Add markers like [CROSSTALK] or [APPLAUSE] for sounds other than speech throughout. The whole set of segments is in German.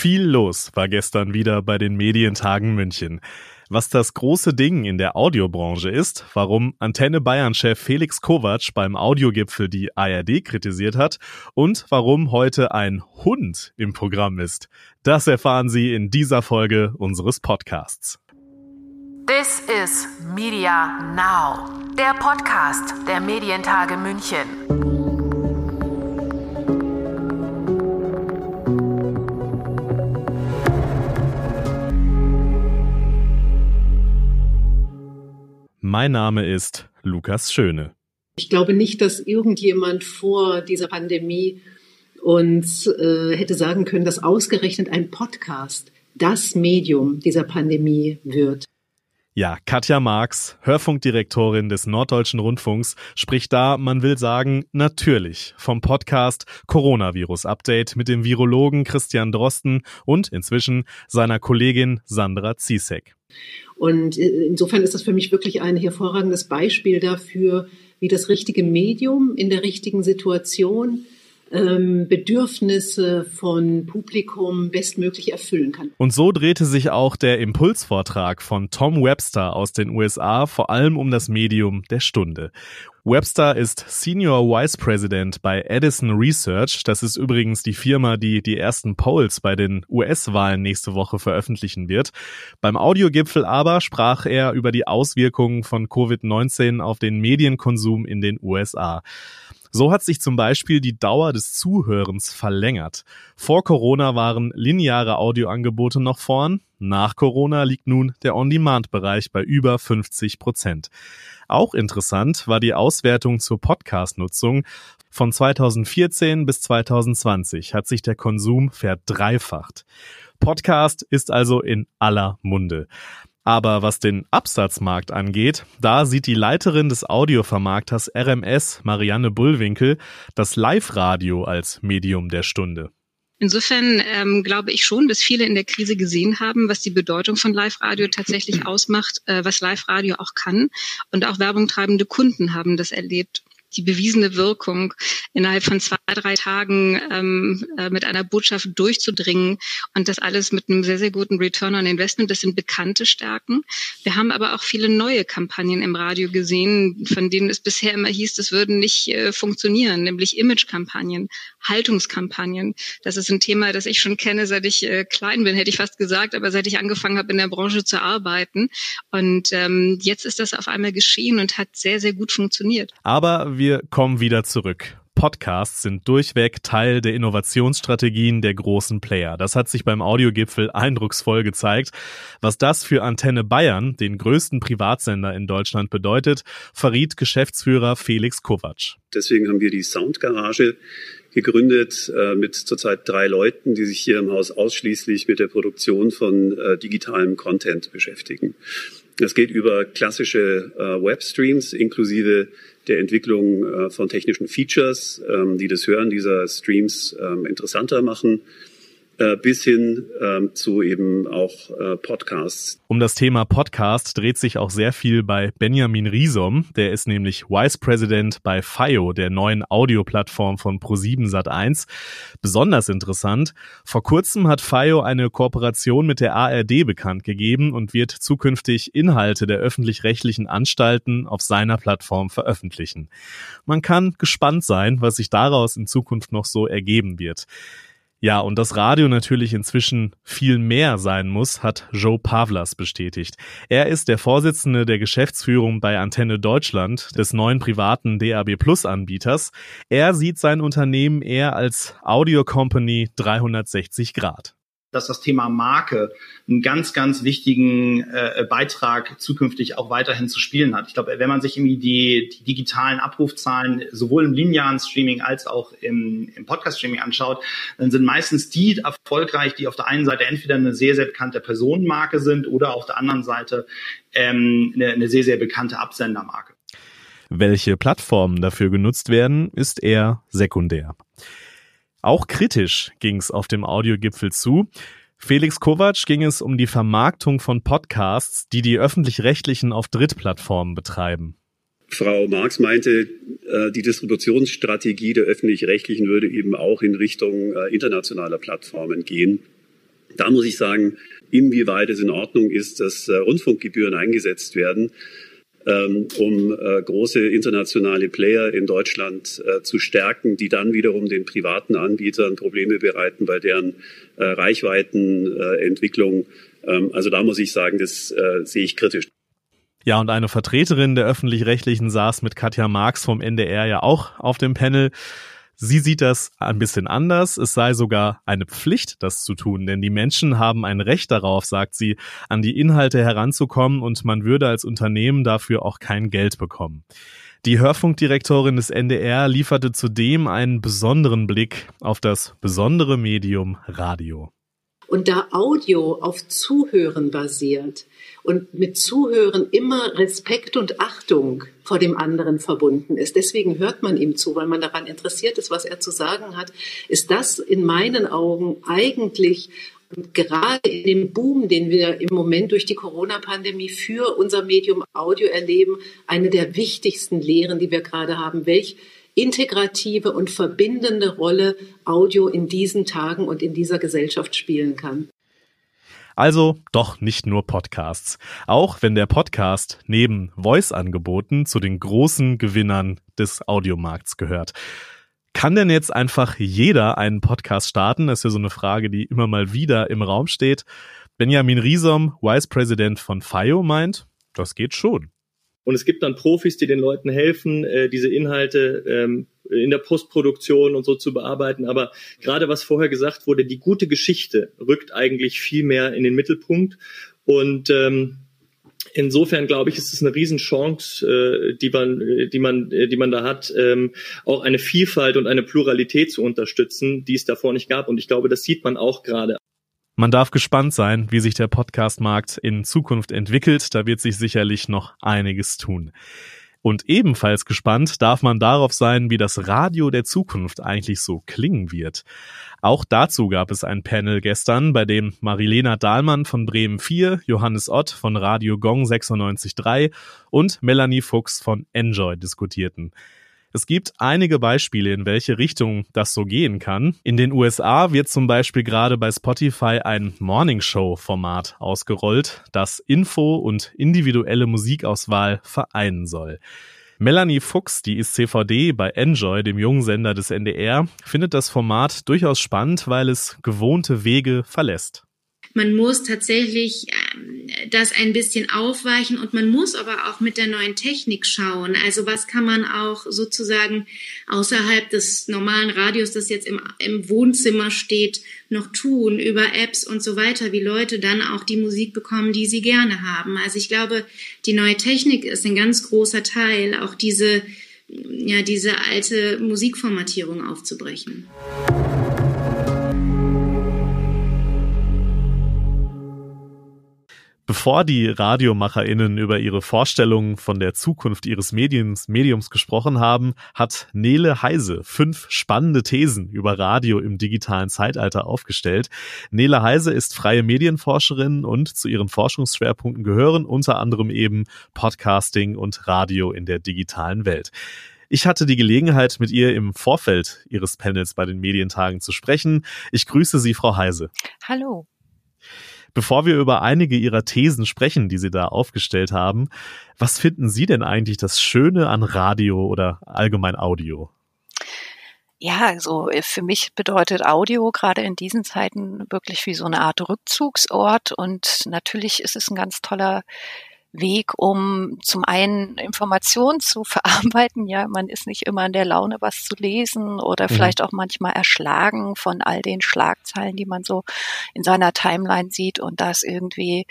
Viel los war gestern wieder bei den Medientagen München. Was das große Ding in der Audiobranche ist, warum Antenne Bayern-Chef Felix Kovac beim Audiogipfel die ARD kritisiert hat und warum heute ein Hund im Programm ist, das erfahren Sie in dieser Folge unseres Podcasts. This is Media Now, der Podcast der Medientage München. Mein Name ist Lukas Schöne. Ich glaube nicht, dass irgendjemand vor dieser Pandemie uns äh, hätte sagen können, dass ausgerechnet ein Podcast das Medium dieser Pandemie wird. Ja, Katja Marx, Hörfunkdirektorin des Norddeutschen Rundfunks, spricht da, man will sagen, natürlich vom Podcast Coronavirus Update mit dem Virologen Christian Drosten und inzwischen seiner Kollegin Sandra Ziesek. Und äh, insofern ist das für mich wirklich ein hervorragendes Beispiel dafür, wie das richtige Medium in der richtigen Situation Bedürfnisse von Publikum bestmöglich erfüllen kann. Und so drehte sich auch der Impulsvortrag von Tom Webster aus den USA vor allem um das Medium der Stunde. Webster ist Senior Vice President bei Edison Research. Das ist übrigens die Firma, die die ersten Polls bei den US-Wahlen nächste Woche veröffentlichen wird. Beim Audiogipfel aber sprach er über die Auswirkungen von Covid-19 auf den Medienkonsum in den USA. So hat sich zum Beispiel die Dauer des Zuhörens verlängert. Vor Corona waren lineare Audioangebote noch vorn. Nach Corona liegt nun der On-Demand-Bereich bei über 50 Prozent. Auch interessant war die Auswertung zur Podcast-Nutzung. Von 2014 bis 2020 hat sich der Konsum verdreifacht. Podcast ist also in aller Munde. Aber was den Absatzmarkt angeht, da sieht die Leiterin des Audiovermarkters RMS, Marianne Bullwinkel, das Live-Radio als Medium der Stunde. Insofern ähm, glaube ich schon, dass viele in der Krise gesehen haben, was die Bedeutung von Live-Radio tatsächlich ausmacht, äh, was Live-Radio auch kann. Und auch werbungtreibende Kunden haben das erlebt die bewiesene Wirkung, innerhalb von zwei, drei Tagen ähm, äh, mit einer Botschaft durchzudringen und das alles mit einem sehr, sehr guten Return on Investment. Das sind bekannte Stärken. Wir haben aber auch viele neue Kampagnen im Radio gesehen, von denen es bisher immer hieß, das würden nicht äh, funktionieren, nämlich Image-Kampagnen, Haltungskampagnen. Das ist ein Thema, das ich schon kenne, seit ich äh, klein bin, hätte ich fast gesagt, aber seit ich angefangen habe, in der Branche zu arbeiten. Und ähm, jetzt ist das auf einmal geschehen und hat sehr, sehr gut funktioniert. Aber wir kommen wieder zurück. Podcasts sind durchweg Teil der Innovationsstrategien der großen Player. Das hat sich beim Audiogipfel eindrucksvoll gezeigt. Was das für Antenne Bayern, den größten Privatsender in Deutschland, bedeutet, verriet Geschäftsführer Felix Kovac. Deswegen haben wir die Soundgarage gegründet äh, mit zurzeit drei Leuten, die sich hier im Haus ausschließlich mit der Produktion von äh, digitalem Content beschäftigen. Das geht über klassische äh, Webstreams inklusive der Entwicklung äh, von technischen Features, ähm, die das Hören dieser Streams ähm, interessanter machen bis hin ähm, zu eben auch äh, Podcasts. Um das Thema Podcast dreht sich auch sehr viel bei Benjamin Riesom. Der ist nämlich Vice President bei FIO, der neuen Audioplattform von Pro7 Sat1. Besonders interessant, vor kurzem hat FIO eine Kooperation mit der ARD bekannt gegeben und wird zukünftig Inhalte der öffentlich-rechtlichen Anstalten auf seiner Plattform veröffentlichen. Man kann gespannt sein, was sich daraus in Zukunft noch so ergeben wird. Ja, und das Radio natürlich inzwischen viel mehr sein muss, hat Joe Pavlas bestätigt. Er ist der Vorsitzende der Geschäftsführung bei Antenne Deutschland, des neuen privaten DAB Plus Anbieters. Er sieht sein Unternehmen eher als Audio Company 360 Grad dass das Thema Marke einen ganz, ganz wichtigen äh, Beitrag zukünftig auch weiterhin zu spielen hat. Ich glaube, wenn man sich irgendwie die, die digitalen Abrufzahlen sowohl im linearen Streaming als auch im, im Podcast-Streaming anschaut, dann sind meistens die erfolgreich, die auf der einen Seite entweder eine sehr, sehr bekannte Personenmarke sind oder auf der anderen Seite ähm, eine, eine sehr, sehr bekannte Absendermarke. Welche Plattformen dafür genutzt werden, ist eher sekundär. Auch kritisch ging es auf dem Audiogipfel zu. Felix Kovac ging es um die Vermarktung von Podcasts, die die öffentlich-rechtlichen auf Drittplattformen betreiben. Frau Marx meinte, äh, die Distributionsstrategie der öffentlich-rechtlichen würde eben auch in Richtung äh, internationaler Plattformen gehen. Da muss ich sagen, inwieweit es in Ordnung ist, dass äh, Rundfunkgebühren eingesetzt werden, um äh, große internationale Player in Deutschland äh, zu stärken, die dann wiederum den privaten Anbietern Probleme bereiten bei deren äh, Reichweitenentwicklung. Ähm, also da muss ich sagen, das sehe ich kritisch. Ja, und eine Vertreterin der öffentlich-rechtlichen saß mit Katja Marx vom NDR ja auch auf dem Panel. Sie sieht das ein bisschen anders. Es sei sogar eine Pflicht, das zu tun, denn die Menschen haben ein Recht darauf, sagt sie, an die Inhalte heranzukommen und man würde als Unternehmen dafür auch kein Geld bekommen. Die Hörfunkdirektorin des NDR lieferte zudem einen besonderen Blick auf das besondere Medium Radio. Und da Audio auf Zuhören basiert und mit Zuhören immer Respekt und Achtung vor dem anderen verbunden ist, deswegen hört man ihm zu, weil man daran interessiert ist, was er zu sagen hat, ist das in meinen Augen eigentlich gerade in dem Boom, den wir im Moment durch die Corona-Pandemie für unser Medium Audio erleben, eine der wichtigsten Lehren, die wir gerade haben. Welch integrative und verbindende Rolle Audio in diesen Tagen und in dieser Gesellschaft spielen kann. Also doch nicht nur Podcasts. Auch wenn der Podcast neben Voice-Angeboten zu den großen Gewinnern des Audiomarkts gehört. Kann denn jetzt einfach jeder einen Podcast starten? Das ist ja so eine Frage, die immer mal wieder im Raum steht. Benjamin Riesom, Vice President von FIO, meint, das geht schon. Und es gibt dann Profis, die den Leuten helfen, äh, diese Inhalte ähm, in der Postproduktion und so zu bearbeiten. Aber gerade was vorher gesagt wurde, die gute Geschichte rückt eigentlich viel mehr in den Mittelpunkt. Und ähm, insofern glaube ich, ist es eine Riesenchance, äh, die man, die man, die man da hat, ähm, auch eine Vielfalt und eine Pluralität zu unterstützen, die es davor nicht gab. Und ich glaube, das sieht man auch gerade man darf gespannt sein, wie sich der Podcast-Markt in Zukunft entwickelt. Da wird sich sicherlich noch einiges tun. Und ebenfalls gespannt darf man darauf sein, wie das Radio der Zukunft eigentlich so klingen wird. Auch dazu gab es ein Panel gestern, bei dem Marilena Dahlmann von Bremen 4, Johannes Ott von Radio Gong 96.3 und Melanie Fuchs von Enjoy diskutierten. Es gibt einige Beispiele, in welche Richtung das so gehen kann. In den USA wird zum Beispiel gerade bei Spotify ein Morning Show Format ausgerollt, das Info und individuelle Musikauswahl vereinen soll. Melanie Fuchs, die ist CVD bei Enjoy, dem jungen Sender des NDR, findet das Format durchaus spannend, weil es gewohnte Wege verlässt man muss tatsächlich ähm, das ein bisschen aufweichen und man muss aber auch mit der neuen Technik schauen. Also was kann man auch sozusagen außerhalb des normalen Radios, das jetzt im, im Wohnzimmer steht, noch tun über Apps und so weiter, wie Leute dann auch die Musik bekommen, die sie gerne haben. Also ich glaube, die neue Technik ist ein ganz großer Teil, auch diese, ja, diese alte Musikformatierung aufzubrechen. Bevor die RadiomacherInnen über ihre Vorstellungen von der Zukunft ihres Mediums, Mediums gesprochen haben, hat Nele Heise fünf spannende Thesen über Radio im digitalen Zeitalter aufgestellt. Nele Heise ist freie Medienforscherin und zu ihren Forschungsschwerpunkten gehören unter anderem eben Podcasting und Radio in der digitalen Welt. Ich hatte die Gelegenheit, mit ihr im Vorfeld ihres Panels bei den Medientagen zu sprechen. Ich grüße Sie, Frau Heise. Hallo. Bevor wir über einige Ihrer Thesen sprechen, die Sie da aufgestellt haben, was finden Sie denn eigentlich das Schöne an Radio oder allgemein Audio? Ja, also äh, für mich bedeutet Audio gerade in diesen Zeiten wirklich wie so eine Art Rückzugsort und natürlich ist es ein ganz toller Weg, um zum einen Informationen zu [LAUGHS] verarbeiten. Ja, man ist nicht immer in der Laune, was zu lesen oder mhm. vielleicht auch manchmal erschlagen von all den Schlagzeilen, die man so in seiner Timeline sieht. Und das irgendwie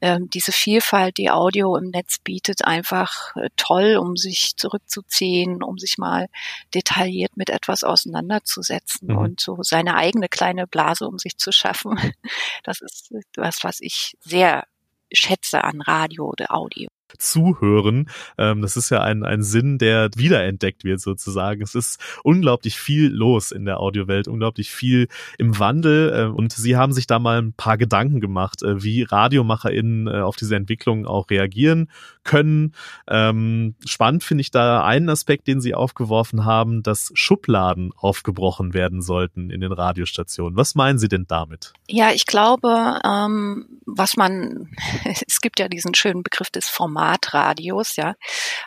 ähm, diese Vielfalt, die Audio im Netz bietet, einfach äh, toll, um sich zurückzuziehen, um sich mal detailliert mit etwas auseinanderzusetzen mhm. und so seine eigene kleine Blase um sich zu schaffen. [LAUGHS] Das ist was, was ich sehr schätze an Radio oder Audio. Zuhören. Ähm, das ist ja ein, ein Sinn, der wiederentdeckt wird sozusagen. Es ist unglaublich viel los in der Audiowelt, unglaublich viel im Wandel äh, und Sie haben sich da mal ein paar Gedanken gemacht, äh, wie RadiomacherInnen äh, auf diese Entwicklung auch reagieren können. Ähm, spannend finde ich da einen Aspekt, den Sie aufgeworfen haben, dass Schubladen aufgebrochen werden sollten in den Radiostationen. Was meinen Sie denn damit? Ja, ich glaube, ähm, was man, [LAUGHS] es gibt ja diesen schönen Begriff des Formatradios, ja.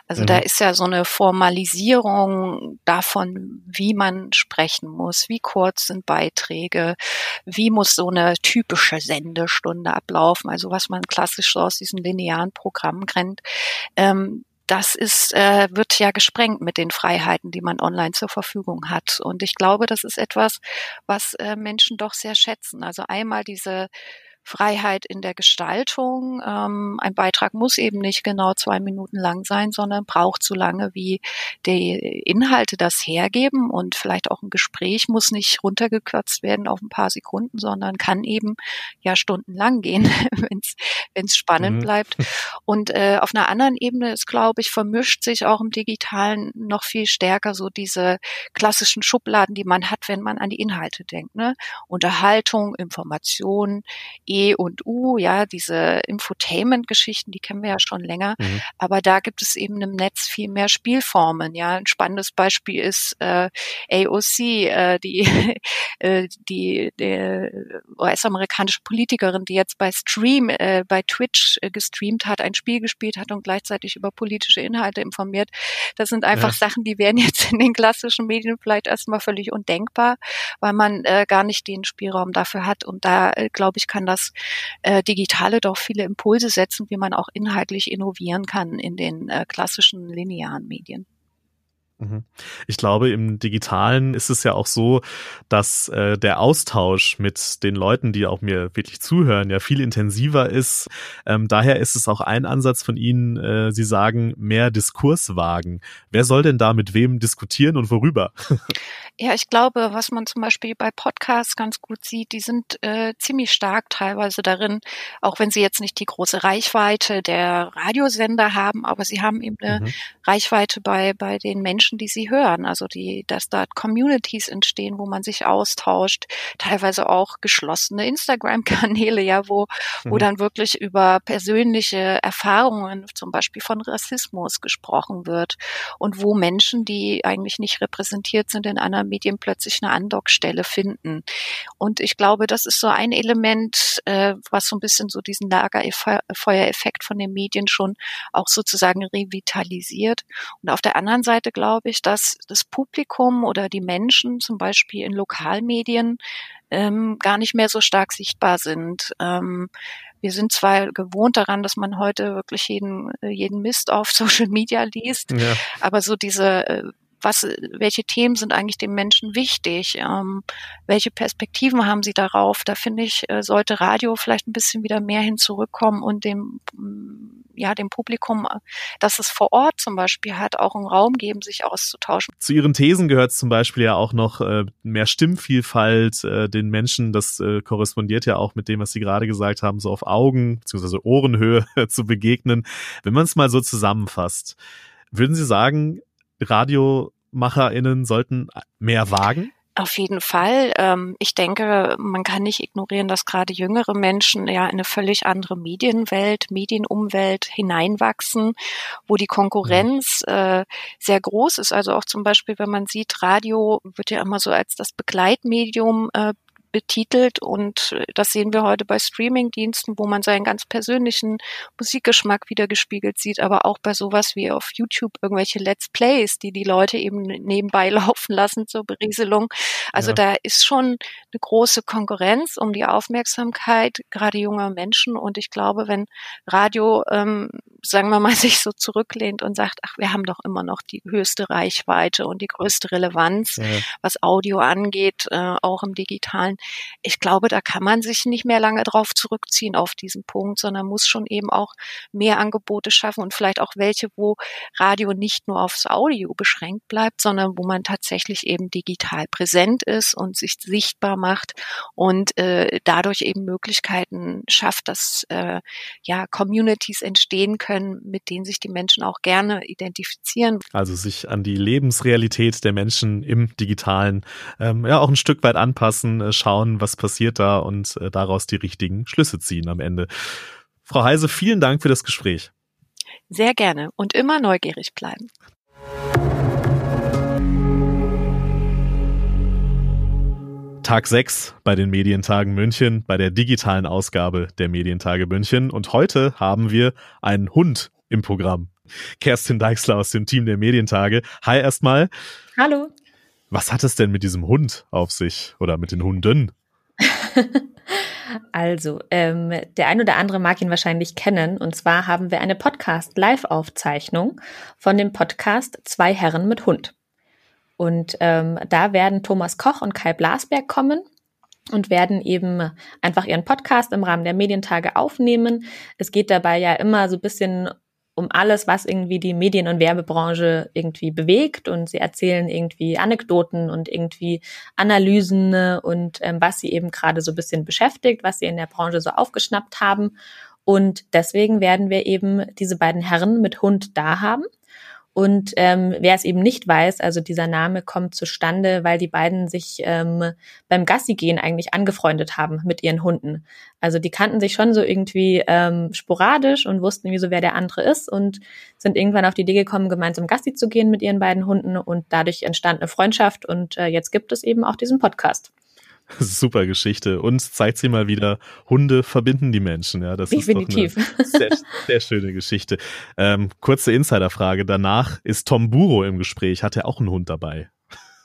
Also mhm. da ist ja so eine Formalisierung davon, wie man sprechen muss, wie kurz sind Beiträge, wie muss so eine typische Sendestunde ablaufen, also was man klassisch so aus diesen linearen Programmen kennt. Ähm, das ist, äh, wird ja gesprengt mit den Freiheiten, die man online zur Verfügung hat. Und ich glaube, das ist etwas, was äh, Menschen doch sehr schätzen. Also einmal diese Freiheit in der Gestaltung. Ähm, ein Beitrag muss eben nicht genau zwei Minuten lang sein, sondern braucht so lange, wie die Inhalte das hergeben. Und vielleicht auch ein Gespräch muss nicht runtergekürzt werden auf ein paar Sekunden, sondern kann eben ja stundenlang gehen, [LAUGHS] wenn es spannend mhm. bleibt. Und äh, auf einer anderen Ebene ist, glaube ich, vermischt sich auch im Digitalen noch viel stärker so diese klassischen Schubladen, die man hat, wenn man an die Inhalte denkt. Ne? Unterhaltung, Information, E und U, ja, diese Infotainment-Geschichten, die kennen wir ja schon länger. Mhm. Aber da gibt es eben im Netz viel mehr Spielformen. Ja, ein spannendes Beispiel ist äh, AOC, [LAUGHS] äh, die äh, die, die US-amerikanische Politikerin, die jetzt bei Stream, äh, bei Twitch äh, gestreamt hat, ein Spiel gespielt hat und gleichzeitig über politische Inhalte informiert. Das sind einfach ja. Sachen, die wären [LAUGHS] jetzt in den klassischen Medien vielleicht erstmal völlig undenkbar, weil man äh, gar nicht den Spielraum dafür hat. Und da, äh, glaube ich, kann das äh, Digitale doch viele Impulse setzen, wie man auch inhaltlich innovieren kann in den äh, klassischen linearen Medien. Mhm. Ich glaube, im Digitalen ist es ja auch so, dass äh, der Austausch mit den Leuten, die auch mir wirklich zuhören, ja viel intensiver ist. Ähm, daher ist es auch ein Ansatz von Ihnen, äh, Sie sagen, mehr Diskurs wagen. Wer soll denn da mit wem diskutieren und worüber? [LAUGHS] Ja, ich glaube, was man zum Beispiel bei Podcasts ganz gut sieht, die sind äh, ziemlich stark teilweise darin, auch wenn sie jetzt nicht die große Reichweite der Radiosender haben, aber sie haben eben eine mhm. Reichweite bei, bei den Menschen, die sie hören. Also die, dass da Communities entstehen, wo man sich austauscht, teilweise auch geschlossene Instagram-Kanäle, ja, wo, mhm. wo dann wirklich über persönliche Erfahrungen, zum Beispiel von Rassismus gesprochen wird und wo Menschen, die eigentlich nicht repräsentiert sind in einer Medien plötzlich eine Andockstelle finden. Und ich glaube, das ist so ein Element, äh, was so ein bisschen so diesen Lagerfeuereffekt von den Medien schon auch sozusagen revitalisiert. Und auf der anderen Seite glaube ich, dass das Publikum oder die Menschen zum Beispiel in Lokalmedien ähm, gar nicht mehr so stark sichtbar sind. Ähm, wir sind zwar gewohnt daran, dass man heute wirklich jeden, jeden Mist auf [LAUGHS] Social Media liest, ja. aber so diese äh, was, welche Themen sind eigentlich den Menschen wichtig? Ähm, welche Perspektiven haben sie darauf? Da finde ich, äh, sollte Radio vielleicht ein bisschen wieder mehr hin zurückkommen und dem, mm, ja, dem Publikum, äh, dass es vor Ort zum Beispiel hat, auch einen Raum geben, sich auszutauschen. Zu Ihren Thesen gehört zum Beispiel ja auch noch äh, mehr Stimmvielfalt äh, den Menschen. Das äh, korrespondiert ja auch mit dem, was Sie gerade gesagt haben, so auf Augen bzw. Ohrenhöhe [LAUGHS] zu begegnen. Wenn man es mal so zusammenfasst, würden Sie sagen, RadiomacherInnen sollten mehr wagen? Auf jeden Fall. Ähm, ich denke, man kann nicht ignorieren, dass gerade jüngere Menschen ja in eine völlig andere Medienwelt, Medienumwelt hineinwachsen, wo die Konkurrenz äh, sehr groß ist. Also auch zum Beispiel, wenn man sieht, Radio wird ja immer so als das Begleitmedium äh, betitelt und das sehen wir heute bei Streamingdiensten, wo man seinen ganz persönlichen Musikgeschmack wiedergespiegelt sieht, aber auch bei sowas wie auf YouTube irgendwelche Let's Plays, die die Leute eben nebenbei [LAUGHS] laufen lassen zur Berieselung. Also ja. da ist schon eine große Konkurrenz um die Aufmerksamkeit gerade junger Menschen und ich glaube, wenn Radio, ähm, sagen wir mal, [LAUGHS] sich so zurücklehnt und sagt, ach, wir haben doch immer noch die höchste Reichweite und die größte Relevanz, ja. was Audio angeht, äh, auch im digitalen, ich glaube, da kann man sich nicht mehr lange drauf zurückziehen auf diesen Punkt, sondern muss schon eben auch mehr Angebote schaffen und vielleicht auch welche, wo Radio nicht nur aufs Audio beschränkt bleibt, sondern wo man tatsächlich eben digital präsent ist und sich sichtbar macht und äh, dadurch eben Möglichkeiten schafft, dass äh, ja Communities entstehen können, mit denen sich die Menschen auch gerne identifizieren. Also sich an die Lebensrealität der Menschen im Digitalen ähm, ja auch ein Stück weit anpassen, äh, schauen, was passiert da und äh, daraus die richtigen Schlüsse ziehen am Ende. Frau Heise, vielen Dank für das Gespräch. Sehr gerne und immer neugierig bleiben. Tag 6 bei den Medientagen München, bei der digitalen Ausgabe der Medientage München. Und heute haben wir einen Hund im Programm. Kerstin Deichsler aus dem Team der Medientage. Hi erstmal. Hallo. Was hat es denn mit diesem Hund auf sich oder mit den Hunden? [LAUGHS] also, ähm, der ein oder andere mag ihn wahrscheinlich kennen. Und zwar haben wir eine Podcast-Live-Aufzeichnung von dem Podcast Zwei Herren mit Hund. Und ähm, da werden Thomas Koch und Kai Blasberg kommen und werden eben einfach ihren Podcast im Rahmen der Medientage aufnehmen. Es geht dabei ja immer so ein bisschen um alles, was irgendwie die Medien- und Werbebranche irgendwie bewegt und sie erzählen irgendwie Anekdoten und irgendwie Analysen und ähm, was sie eben gerade so ein bisschen beschäftigt, was sie in der Branche so aufgeschnappt haben. Und deswegen werden wir eben diese beiden Herren mit Hund da haben. Und ähm, wer es eben nicht weiß, also dieser Name kommt zustande, weil die beiden sich ähm, beim Gassi gehen eigentlich angefreundet haben mit ihren Hunden. Also die kannten sich schon so irgendwie ähm, sporadisch und wussten, wieso wer der andere ist und sind irgendwann auf die Idee gekommen, gemeinsam Gassi zu gehen mit ihren beiden Hunden und dadurch entstand eine Freundschaft und äh, jetzt gibt es eben auch diesen Podcast. [LAUGHS] Super Geschichte. Und zeigt sie mal wieder, Hunde verbinden die Menschen. Ja, das Definitiv. ist doch eine sehr, sehr schöne Geschichte. Ähm, kurze Insiderfrage. Danach ist Tom Buro im Gespräch. Hat er auch einen Hund dabei?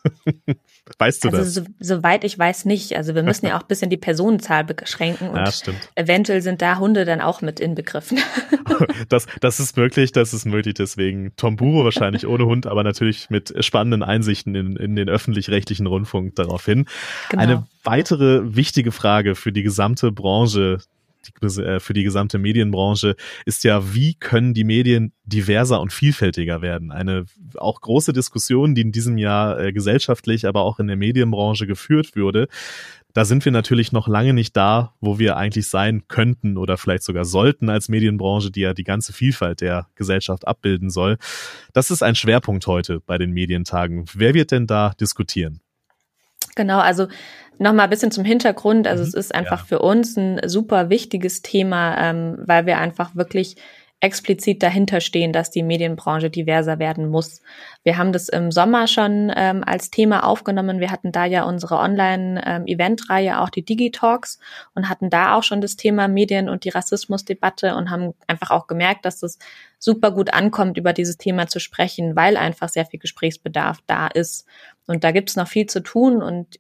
[LAUGHS] weißt du also, das? So, soweit ich weiß nicht. Also wir müssen ja [LAUGHS] auch ein bisschen die Personenzahl beschränken und ja, stimmt. eventuell sind da Hunde dann auch mit inbegriffen. [LAUGHS] das, das ist möglich, das ist möglich. Deswegen Tom Buro wahrscheinlich ohne Hund, aber natürlich mit spannenden Einsichten in, in den öffentlich-rechtlichen Rundfunk daraufhin. Genau. Eine weitere wichtige Frage für die gesamte Branche für die gesamte Medienbranche ist ja, wie können die Medien diverser und vielfältiger werden? Eine auch große Diskussion, die in diesem Jahr äh, gesellschaftlich, aber auch in der Medienbranche geführt wurde. Da sind wir natürlich noch lange nicht da, wo wir eigentlich sein könnten oder vielleicht sogar sollten als Medienbranche, die ja die ganze Vielfalt der Gesellschaft abbilden soll. Das ist ein Schwerpunkt heute bei den Medientagen. Wer wird denn da diskutieren? Genau, also Nochmal ein bisschen zum Hintergrund. Also mhm, es ist einfach ja. für uns ein super wichtiges Thema, ähm, weil wir einfach wirklich explizit dahinter stehen, dass die Medienbranche diverser werden muss. Wir haben das im Sommer schon ähm, als Thema aufgenommen. Wir hatten da ja unsere Online-Eventreihe, ähm, auch die Digitalks, und hatten da auch schon das Thema Medien und die Rassismusdebatte und haben einfach auch gemerkt, dass es super gut ankommt, über dieses Thema zu sprechen, weil einfach sehr viel Gesprächsbedarf da ist. Und da gibt's noch viel zu tun und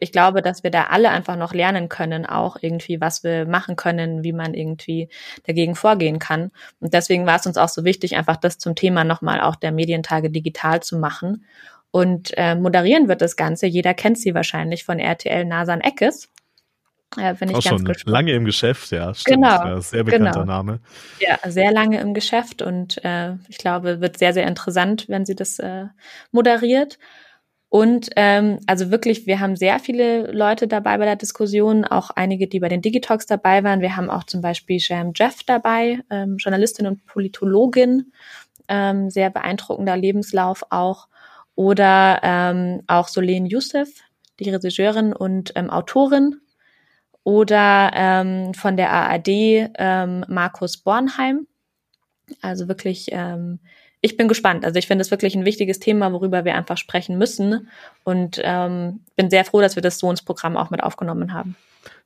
ich glaube, dass wir da alle einfach noch lernen können, auch irgendwie, was wir machen können, wie man irgendwie dagegen vorgehen kann. Und deswegen war es uns auch so wichtig, einfach das zum Thema nochmal auch der Medientage digital zu machen. Und äh, moderieren wird das Ganze. Jeder kennt sie wahrscheinlich von RTL Nasan Eckes. Ja, bin ich auch ganz schon gespannt. lange im Geschäft, ja. Stimmt, genau, ja, sehr bekannter genau. Name. Ja, sehr lange im Geschäft und äh, ich glaube, wird sehr, sehr interessant, wenn sie das äh, moderiert. Und ähm, also wirklich, wir haben sehr viele Leute dabei bei der Diskussion, auch einige, die bei den Digitalks dabei waren. Wir haben auch zum Beispiel Sham Jeff dabei, ähm, Journalistin und Politologin, ähm, sehr beeindruckender Lebenslauf auch. Oder ähm, auch Solen Youssef, die Regisseurin und ähm, Autorin. Oder ähm, von der ARD ähm, Markus Bornheim. Also wirklich ähm, ich bin gespannt. Also ich finde es wirklich ein wichtiges Thema, worüber wir einfach sprechen müssen. Und ähm, bin sehr froh, dass wir das so ins Programm auch mit aufgenommen haben.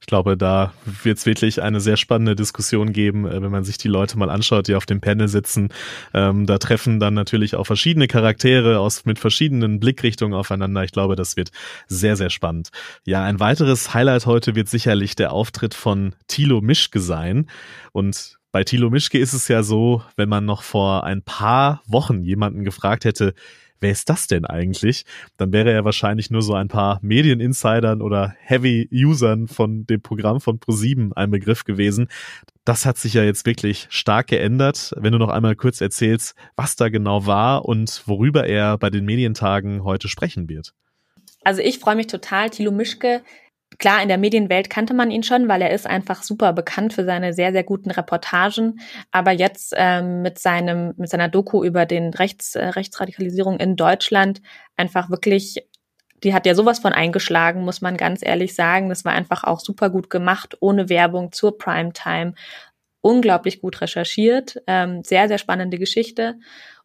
Ich glaube, da wird es wirklich eine sehr spannende Diskussion geben, äh, wenn man sich die Leute mal anschaut, die auf dem Panel sitzen. Ähm, da treffen dann natürlich auch verschiedene Charaktere aus mit verschiedenen Blickrichtungen aufeinander. Ich glaube, das wird sehr, sehr spannend. Ja, ein weiteres Highlight heute wird sicherlich der Auftritt von Thilo Mischke sein. Und bei Thilo Mischke ist es ja so, wenn man noch vor ein paar Wochen jemanden gefragt hätte, wer ist das denn eigentlich? Dann wäre er wahrscheinlich nur so ein paar Medieninsidern oder Heavy-Usern von dem Programm von ProSieben ein Begriff gewesen. Das hat sich ja jetzt wirklich stark geändert. Wenn du noch einmal kurz erzählst, was da genau war und worüber er bei den Medientagen heute sprechen wird. Also ich freue mich total. Thilo Mischke klar, in der Medienwelt kannte man ihn schon, weil er ist einfach super bekannt für seine sehr, sehr guten Reportagen. Aber jetzt ähm, mit seinem, mit seiner Doku über den Rechts, äh, Rechtsradikalisierung in Deutschland einfach wirklich, die hat ja sowas von eingeschlagen, muss man ganz ehrlich sagen. Das war einfach auch super gut gemacht, ohne Werbung zur Primetime. Unglaublich gut recherchiert, ähm, sehr, sehr spannende Geschichte.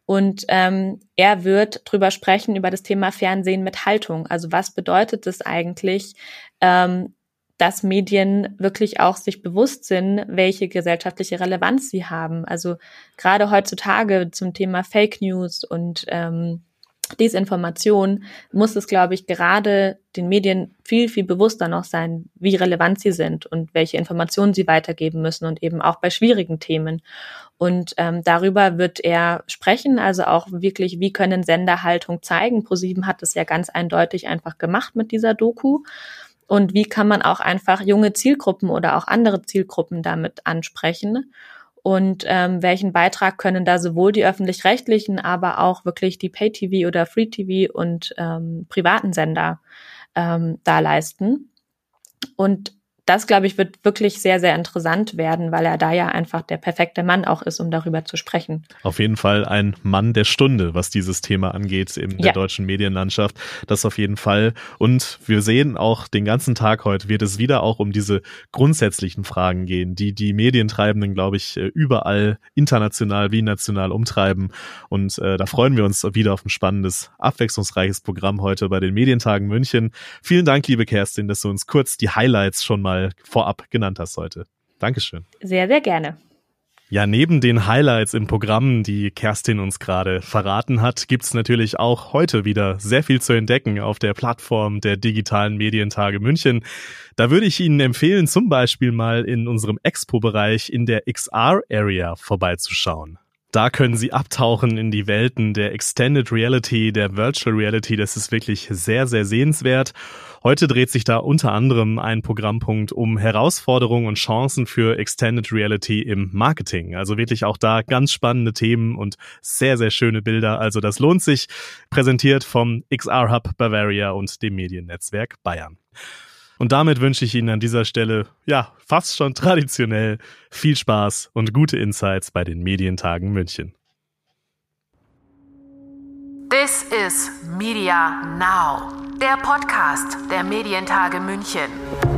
Und ähm, er wird drüber sprechen über das Thema Fernsehen mit Haltung. Also was bedeutet es eigentlich, ähm, dass Medien wirklich auch sich bewusst sind, welche gesellschaftliche Relevanz sie haben. Also gerade heutzutage zum Thema Fake News und ähm, Desinformation muss es, glaube ich, gerade den Medien viel, viel bewusster noch sein, wie relevant sie sind und welche Informationen sie weitergeben müssen und eben auch bei schwierigen Themen. Und ähm, darüber wird er sprechen, also auch wirklich, wie können Sender Haltung zeigen. ProSieben hat es ja ganz eindeutig einfach gemacht mit dieser Doku. Und wie kann man auch einfach junge Zielgruppen oder auch andere Zielgruppen damit ansprechen? Und ähm, welchen Beitrag können da sowohl die öffentlich-rechtlichen, aber auch wirklich die Pay-TV oder Free-TV und ähm, privaten Sender ähm, da leisten. Und das, glaube ich, wird wirklich sehr, sehr interessant werden, weil er da ja einfach der perfekte Mann auch ist, um darüber zu sprechen. Auf jeden Fall ein Mann der Stunde, was dieses Thema angeht in der ja. deutschen Medienlandschaft. Das auf jeden Fall. Und wir sehen auch den ganzen Tag heute wird es wieder auch um diese grundsätzlichen Fragen gehen, die die Medientreibenden, glaube ich, äh, überall international wie national umtreiben. Und äh, da freuen wir uns wieder auf ein spannendes, abwechslungsreiches Programm heute bei den Medientagen München. Vielen Dank, liebe Kerstin, dass du uns kurz die Highlights schon mal mal vorab genannt hast heute. Dankeschön. Sehr, sehr gerne. Ja, neben den Highlights im Programm, die Kerstin uns gerade verraten hat, gibt's natürlich auch heute wieder sehr viel zu entdecken auf der Plattform der digitalen Medientage München. Da würde ich Ihnen empfehlen, zum Beispiel mal in unserem Expo-Bereich in der XR-Area vorbeizuschauen. Da können Sie abtauchen in die Welten der Extended Reality, der Virtual Reality. Das ist wirklich sehr, sehr sehenswert. Heute dreht sich da unter anderem ein Programmpunkt um Herausforderungen und Chancen für Extended Reality im Marketing. Also wirklich auch da ganz spannende Themen und sehr, sehr schöne Bilder. Also das lohnt sich. Präsentiert vom XR Hub Bavaria und dem Mediennetzwerk Bayern. Und damit wünsche ich Ihnen an dieser Stelle, ja, fast schon traditionell viel Spaß und gute Insights bei den Medientagen München. This is Media Now, der Podcast der Medientage München.